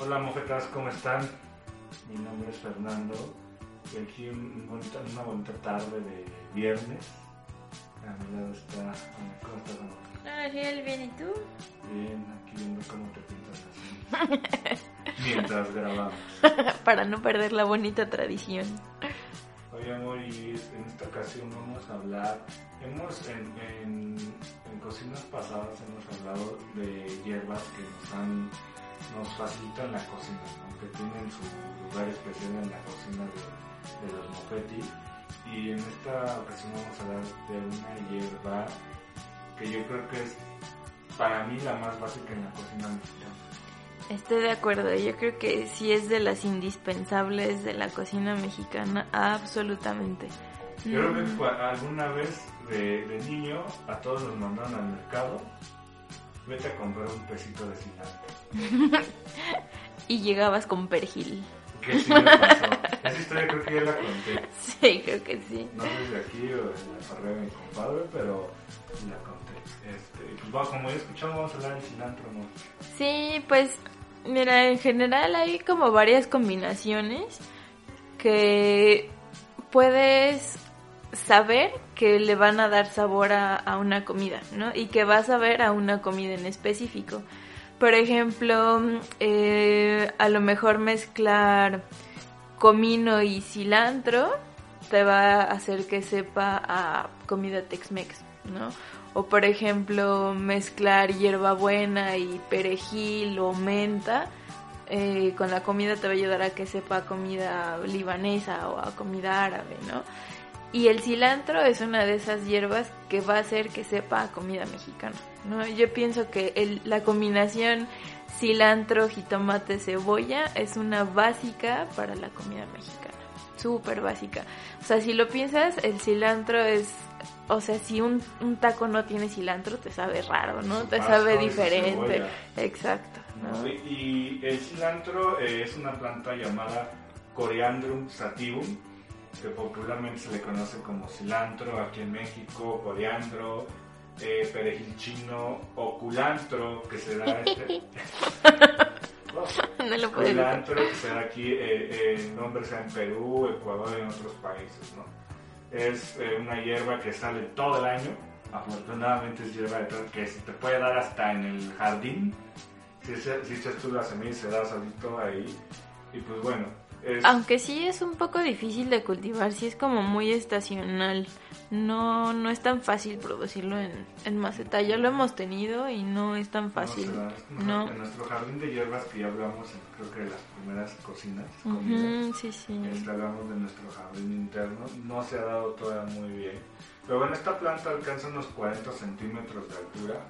Hola mofetas, ¿cómo están? Mi nombre es Fernando y aquí un bonita- una bonita tarde de viernes. A mi lado está Ana. ¿Cómo estás, Ana? Ariel, bien, ¿y tú? Bien, aquí viendo cómo te pintas las. Mientras grabamos. Para no perder la bonita tradición. Oye, amor, y en esta ocasión vamos a hablar. Hemos, en, en, en cocinas pasadas, hemos hablado de hierbas que nos han nos facilitan la cocina, ¿no? que tienen su lugar especial en la cocina de, de los mofetti. Y en esta ocasión vamos a hablar de una hierba que yo creo que es para mí la más básica en la cocina mexicana. Estoy de acuerdo, yo creo que sí es de las indispensables de la cocina mexicana, absolutamente. Yo creo que Mm. alguna vez de, de niño a todos nos mandaron al mercado, vete a comprar un pesito de cilantro. Y llegabas con perejil. ¿Qué sí me pasó? Esa historia creo que ya la conté. Sí, creo que sí. No desde aquí o en la carrera de mi compadre, pero la conté. Este, pues va, como ya escuchamos, vamos a hablar del cilantro, amor. Sí, pues mira, en general hay como varias combinaciones que puedes saber que le van a dar sabor a, una comida, ¿no? Y que vas a ver a una comida en específico. Por ejemplo, eh, a lo mejor mezclar comino y cilantro te va a hacer que sepa a comida Tex-Mex, ¿no? O por ejemplo, mezclar hierbabuena y perejil o menta eh, con la comida te va a ayudar a que sepa a comida libanesa o a comida árabe, ¿no? Y el cilantro es una de esas hierbas que va a hacer que sepa a comida mexicana, ¿no? Yo pienso que el- la combinación cilantro, jitomate, cebolla es una básica para la comida mexicana, súper básica. O sea, si lo piensas, el cilantro es, o sea, si un, un taco no tiene cilantro, te sabe raro, ¿no? Te sabe diferente. Exacto, y el cilantro eh, es una planta llamada Coriandrum sativum, que popularmente se le conoce como cilantro aquí en México, coriandro, eh, perejil chino o culantro, que se da este... No lo culantro, que se da aquí, eh, eh, el nombre sea en Perú, Ecuador y en otros países, ¿no? Es eh, una hierba que sale todo el año, afortunadamente es hierba de que se te puede dar hasta en el jardín, si, se- si echas tú la semilla se da solito ahí, y pues bueno, es... Aunque sí es un poco difícil de cultivar, sí es como muy estacional. No, no es tan fácil producirlo en, en maceta. Ya lo hemos tenido y no es tan fácil. da. No. En nuestro jardín de hierbas que ya hablamos, en, creo que de las primeras cocinas, comidas, Ujú, sí, sí. Este, hablamos de nuestro jardín interno, no se ha dado todavía muy bien. Pero bueno, esta planta alcanza unos 40 centímetros de altura,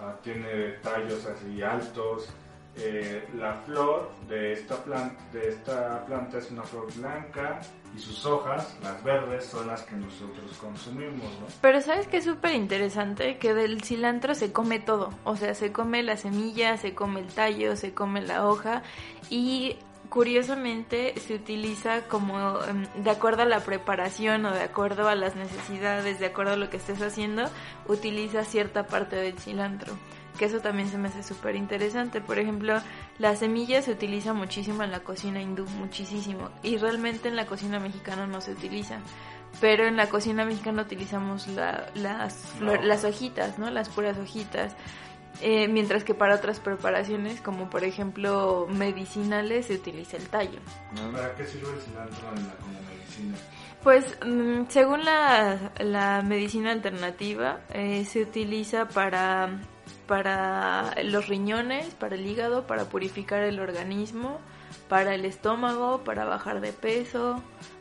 ah, tiene tallos así altos. Eh, la flor de esta, planta, de esta planta es una flor blanca y sus hojas, las verdes, son las que nosotros consumimos, ¿no? Pero sabes que es súper interesante que del cilantro se come todo. O sea, se come la semilla, se come el tallo, se come la hoja y curiosamente se utiliza como em, de acuerdo a la preparación o de acuerdo a las necesidades, de acuerdo a lo que estés haciendo, utiliza cierta parte del cilantro. Que eso también se me hace súper interesante. Por ejemplo, la semilla se utiliza muchísimo en la cocina hindú, muchísimo. Y realmente en la cocina mexicana no se utiliza pero en la cocina mexicana utilizamos la- las, flor- No. las hojitas, ¿no? Las puras hojitas. Eh, mientras que para otras preparaciones, como por ejemplo medicinales, se utiliza el tallo. ¿no? ¿Para qué sirve el cilantro en la, como medicina? Pues mm, según la, la medicina alternativa, eh, se utiliza para, para los riñones, para el hígado, para purificar el organismo, para el estómago, para bajar de peso,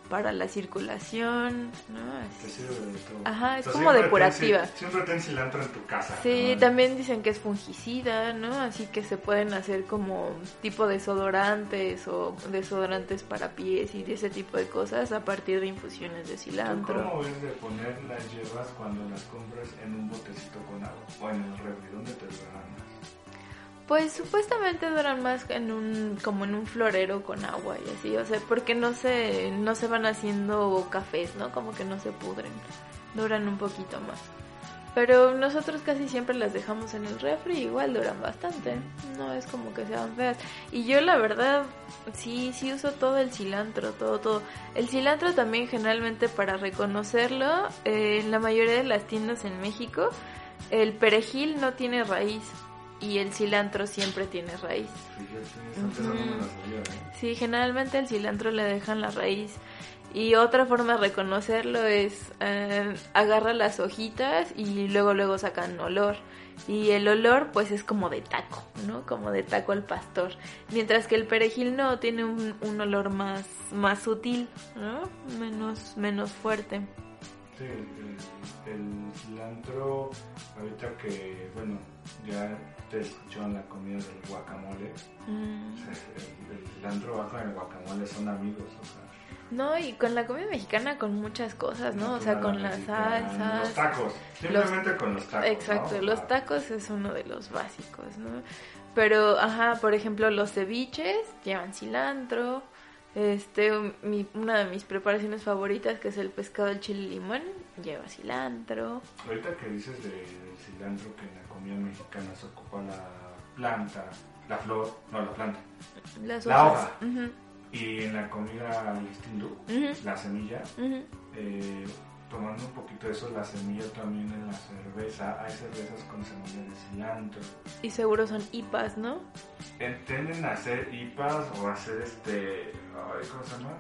para la circulación, ¿no? Te Es- sirve de todo. Ajá, es O sea, como depurativa. ten- siempre ten cilantro en tu casa. Sí, ¿no? también dicen que es fungicida, ¿no? Así que se pueden hacer como tipo desodorantes o desodorantes para pies y de ese tipo de cosas a partir de infusiones de ¿Tú cilantro. cómo ves de poner las hierbas cuando las compras en un botecito con agua? O en el refri, ¿dónde te duran más? Pues supuestamente duran más en un como en un florero con agua y así, o sea, porque no se no se van haciendo cafés, ¿no? Como que no se pudren. Duran un poquito más. Pero nosotros casi siempre las dejamos en el refri, igual duran bastante. No es como que sean feas. Y yo la verdad sí sí uso todo el cilantro, todo todo. El cilantro también generalmente para reconocerlo eh, en la mayoría de las tiendas en México el perejil no tiene raíz y el cilantro siempre tiene raíz. Fíjate, no sabía, ¿eh? Sí, generalmente el cilantro le dejan la raíz. Y otra forma de reconocerlo es eh, agarra las hojitas y luego luego sacan olor. Y el olor pues es como de taco, ¿no? Como de taco al pastor. Mientras que el perejil no tiene un, un olor más, más sutil, ¿no? Menos, menos fuerte. Sí, el, el cilantro, ahorita que, bueno, ya te escucharon la comida del guacamole. Mm. o sea, el, el cilantro va con el guacamole, son amigos, o sea. No, y con la comida mexicana con muchas cosas, ¿no? O sea, la con mexicana, salsas. Los tacos, simplemente con los tacos. Exacto, ¿no? los Ah, tacos es uno de los básicos, ¿no? Pero, ajá, por ejemplo, los ceviches llevan cilantro. Este, mi- una de mis preparaciones favoritas, que es el pescado al chile limón, lleva cilantro. Ahorita que dices de- del cilantro que en la comida mexicana se ocupa la planta, la flor, no la planta, Las La hojas. hoja. Y en la comida al hindú, la semilla, eh, tomando un poquito de eso, la semilla también en la cerveza, hay cervezas con semilla de cilantro. Y seguro son IPAs, ¿no? Entienden a hacer IPAs o hacer este, ¿cómo se llama?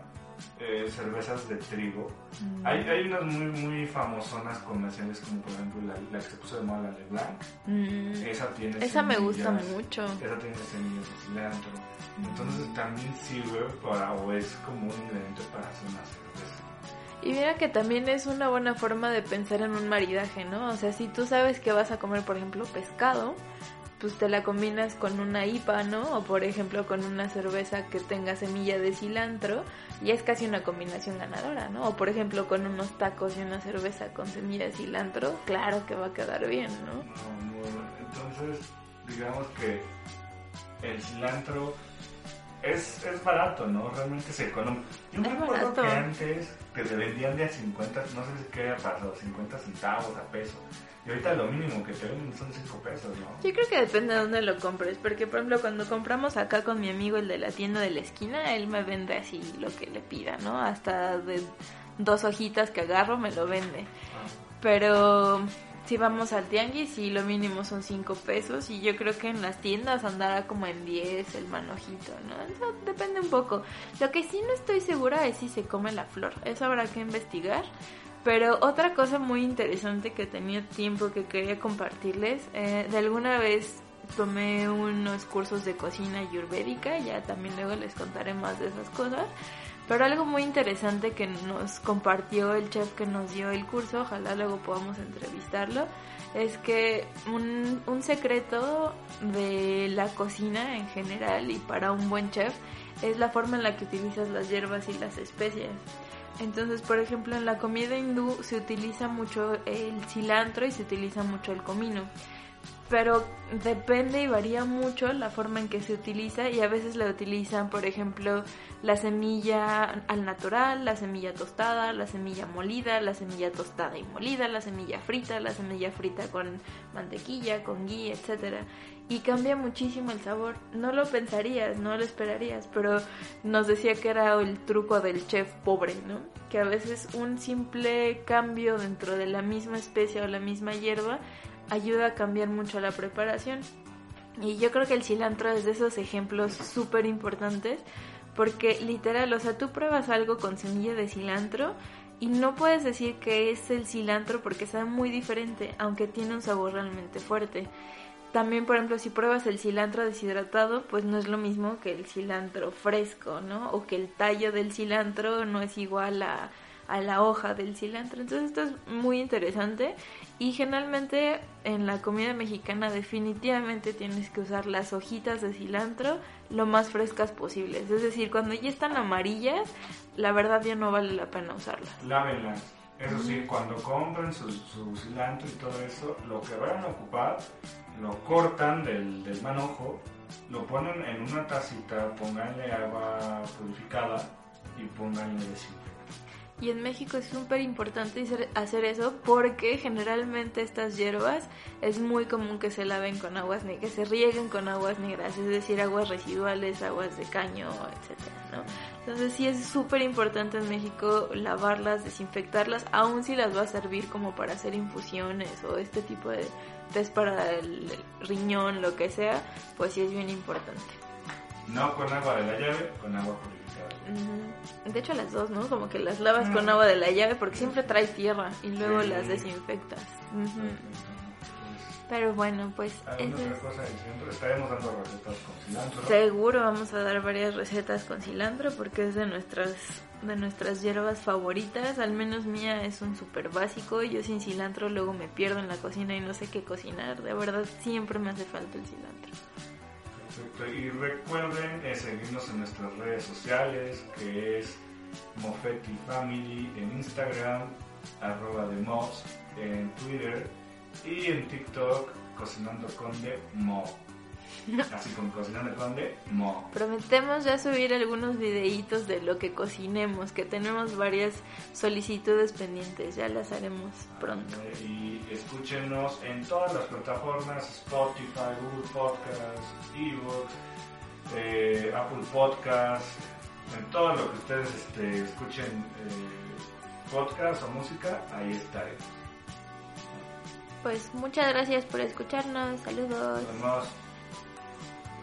Eh, cervezas de trigo. Mm. Hay, hay unas muy, muy famosonas comerciales como por ejemplo la, la que se puso de moda, la Leblanc. Mm. Esa tiene Esa me gusta semillas. mucho. Esa tiene semillas de cilantro. Entonces también sirve para, o es como un ingrediente para hacer una cerveza. Y mira que también es una buena forma de pensar en un maridaje, ¿no? O sea, si tú sabes que vas a comer, por ejemplo, pescado, pues te la combinas con una IPA, ¿no? O por ejemplo con una cerveza que tenga semilla de cilantro y es casi una combinación ganadora, ¿no? O por ejemplo con unos tacos y una cerveza con semilla de cilantro, claro que va a quedar bien, ¿no? No, entonces, digamos que el cilantro es, es barato, ¿no? Realmente es económico. Yo me acuerdo que antes te vendían de a 50, no sé si qué pasado, 50 centavos a peso. Y ahorita lo mínimo que te venden son 5 pesos, ¿no? Yo creo que depende de dónde lo compres, porque por ejemplo cuando compramos acá con mi amigo el de la tienda de la esquina, él me vende así lo que le pida, ¿no? Hasta de dos hojitas que agarro me lo vende. Pero si vamos al tianguis y lo mínimo son 5 pesos y yo creo que en las tiendas andará como en 10 el manojito, ¿no? Eso depende un poco. Lo que sí no estoy segura es si se come la flor, eso habrá que investigar. Pero otra cosa muy interesante que tenía tiempo que quería compartirles, eh, de alguna vez tomé unos cursos de cocina ayurvédica, ya también luego les contaré más de esas cosas. Pero algo muy interesante que nos compartió el chef que nos dio el curso, ojalá luego podamos entrevistarlo, es que un, un secreto de la cocina en general y para un buen chef es la forma en la que utilizas las hierbas y las especias. Entonces, por ejemplo, en la comida hindú se utiliza mucho el cilantro y se utiliza mucho el comino. Pero depende y varía mucho la forma en que se utiliza y a veces la utilizan, por ejemplo, la semilla al natural, la semilla tostada, la semilla molida, la semilla tostada y molida, la semilla frita, la semilla frita con mantequilla, con ghee, etcétera. Y cambia muchísimo el sabor. No lo pensarías, no lo esperarías, pero nos decía que era el truco del chef pobre, ¿no? Que a veces un simple cambio dentro de la misma especie o la misma hierba ayuda a cambiar mucho la preparación. Y yo creo que el cilantro es de esos ejemplos súper importantes porque literal, o sea, tú pruebas algo con semilla de cilantro y no puedes decir que es el cilantro porque sabe muy diferente, aunque tiene un sabor realmente fuerte. también, por ejemplo, si pruebas el cilantro deshidratado, pues no es lo mismo que el cilantro fresco, ¿no? O que el tallo del cilantro no es igual a, a la hoja del cilantro. Entonces esto es muy interesante y generalmente en la comida mexicana definitivamente tienes que usar las hojitas de cilantro lo más frescas posibles. Es decir, cuando ya están amarillas, la verdad ya no vale la pena usarlas. Lávenlas. Eso sí, cuando compren su, su, cilantro y todo eso, lo que vayan a ocupar, lo cortan del, del manojo, lo ponen en una tacita, pónganle agua purificada y pónganle desinfectante. Y en México es súper importante hacer eso porque generalmente estas hierbas es muy común que se laven con aguas negras, que se rieguen con aguas negras, es decir, aguas residuales, aguas de caño, etcétera, ¿no? Entonces sí es súper importante en México lavarlas, desinfectarlas, aun si las va a servir como para hacer infusiones o este tipo de test para el riñón, lo que sea, pues sí es bien importante. No con agua de la llave, con agua purificada. De hecho las dos, ¿no? Como que las lavas con agua de la llave porque siempre trae tierra y luego las desinfectas. Pero bueno, pues... Estaremos dando recetas con cilantro. Seguro vamos a dar varias recetas con cilantro porque es de nuestras de nuestras hierbas favoritas. Al menos mía es un súper básico. Yo sin cilantro luego me pierdo en la cocina y no sé qué cocinar. De verdad siempre me hace falta el cilantro. Y recuerden eh, seguirnos en nuestras redes sociales, que es Mofetti Family en Instagram, arroba de Mos en Twitter y en TikTok, Cocinando Conde Mo. Así con Cocinando Conde Mo. Prometemos ya subir algunos videitos de lo que cocinemos, que tenemos varias solicitudes pendientes, ya las haremos pronto. Y escúchenos en todas las plataformas, Spotify, Google Podcasts, Evox, eh, Apple Podcasts, en todo lo que ustedes este, escuchen eh, podcast o música, ahí estaremos. Pues muchas gracias por escucharnos, saludos. Nos vemos.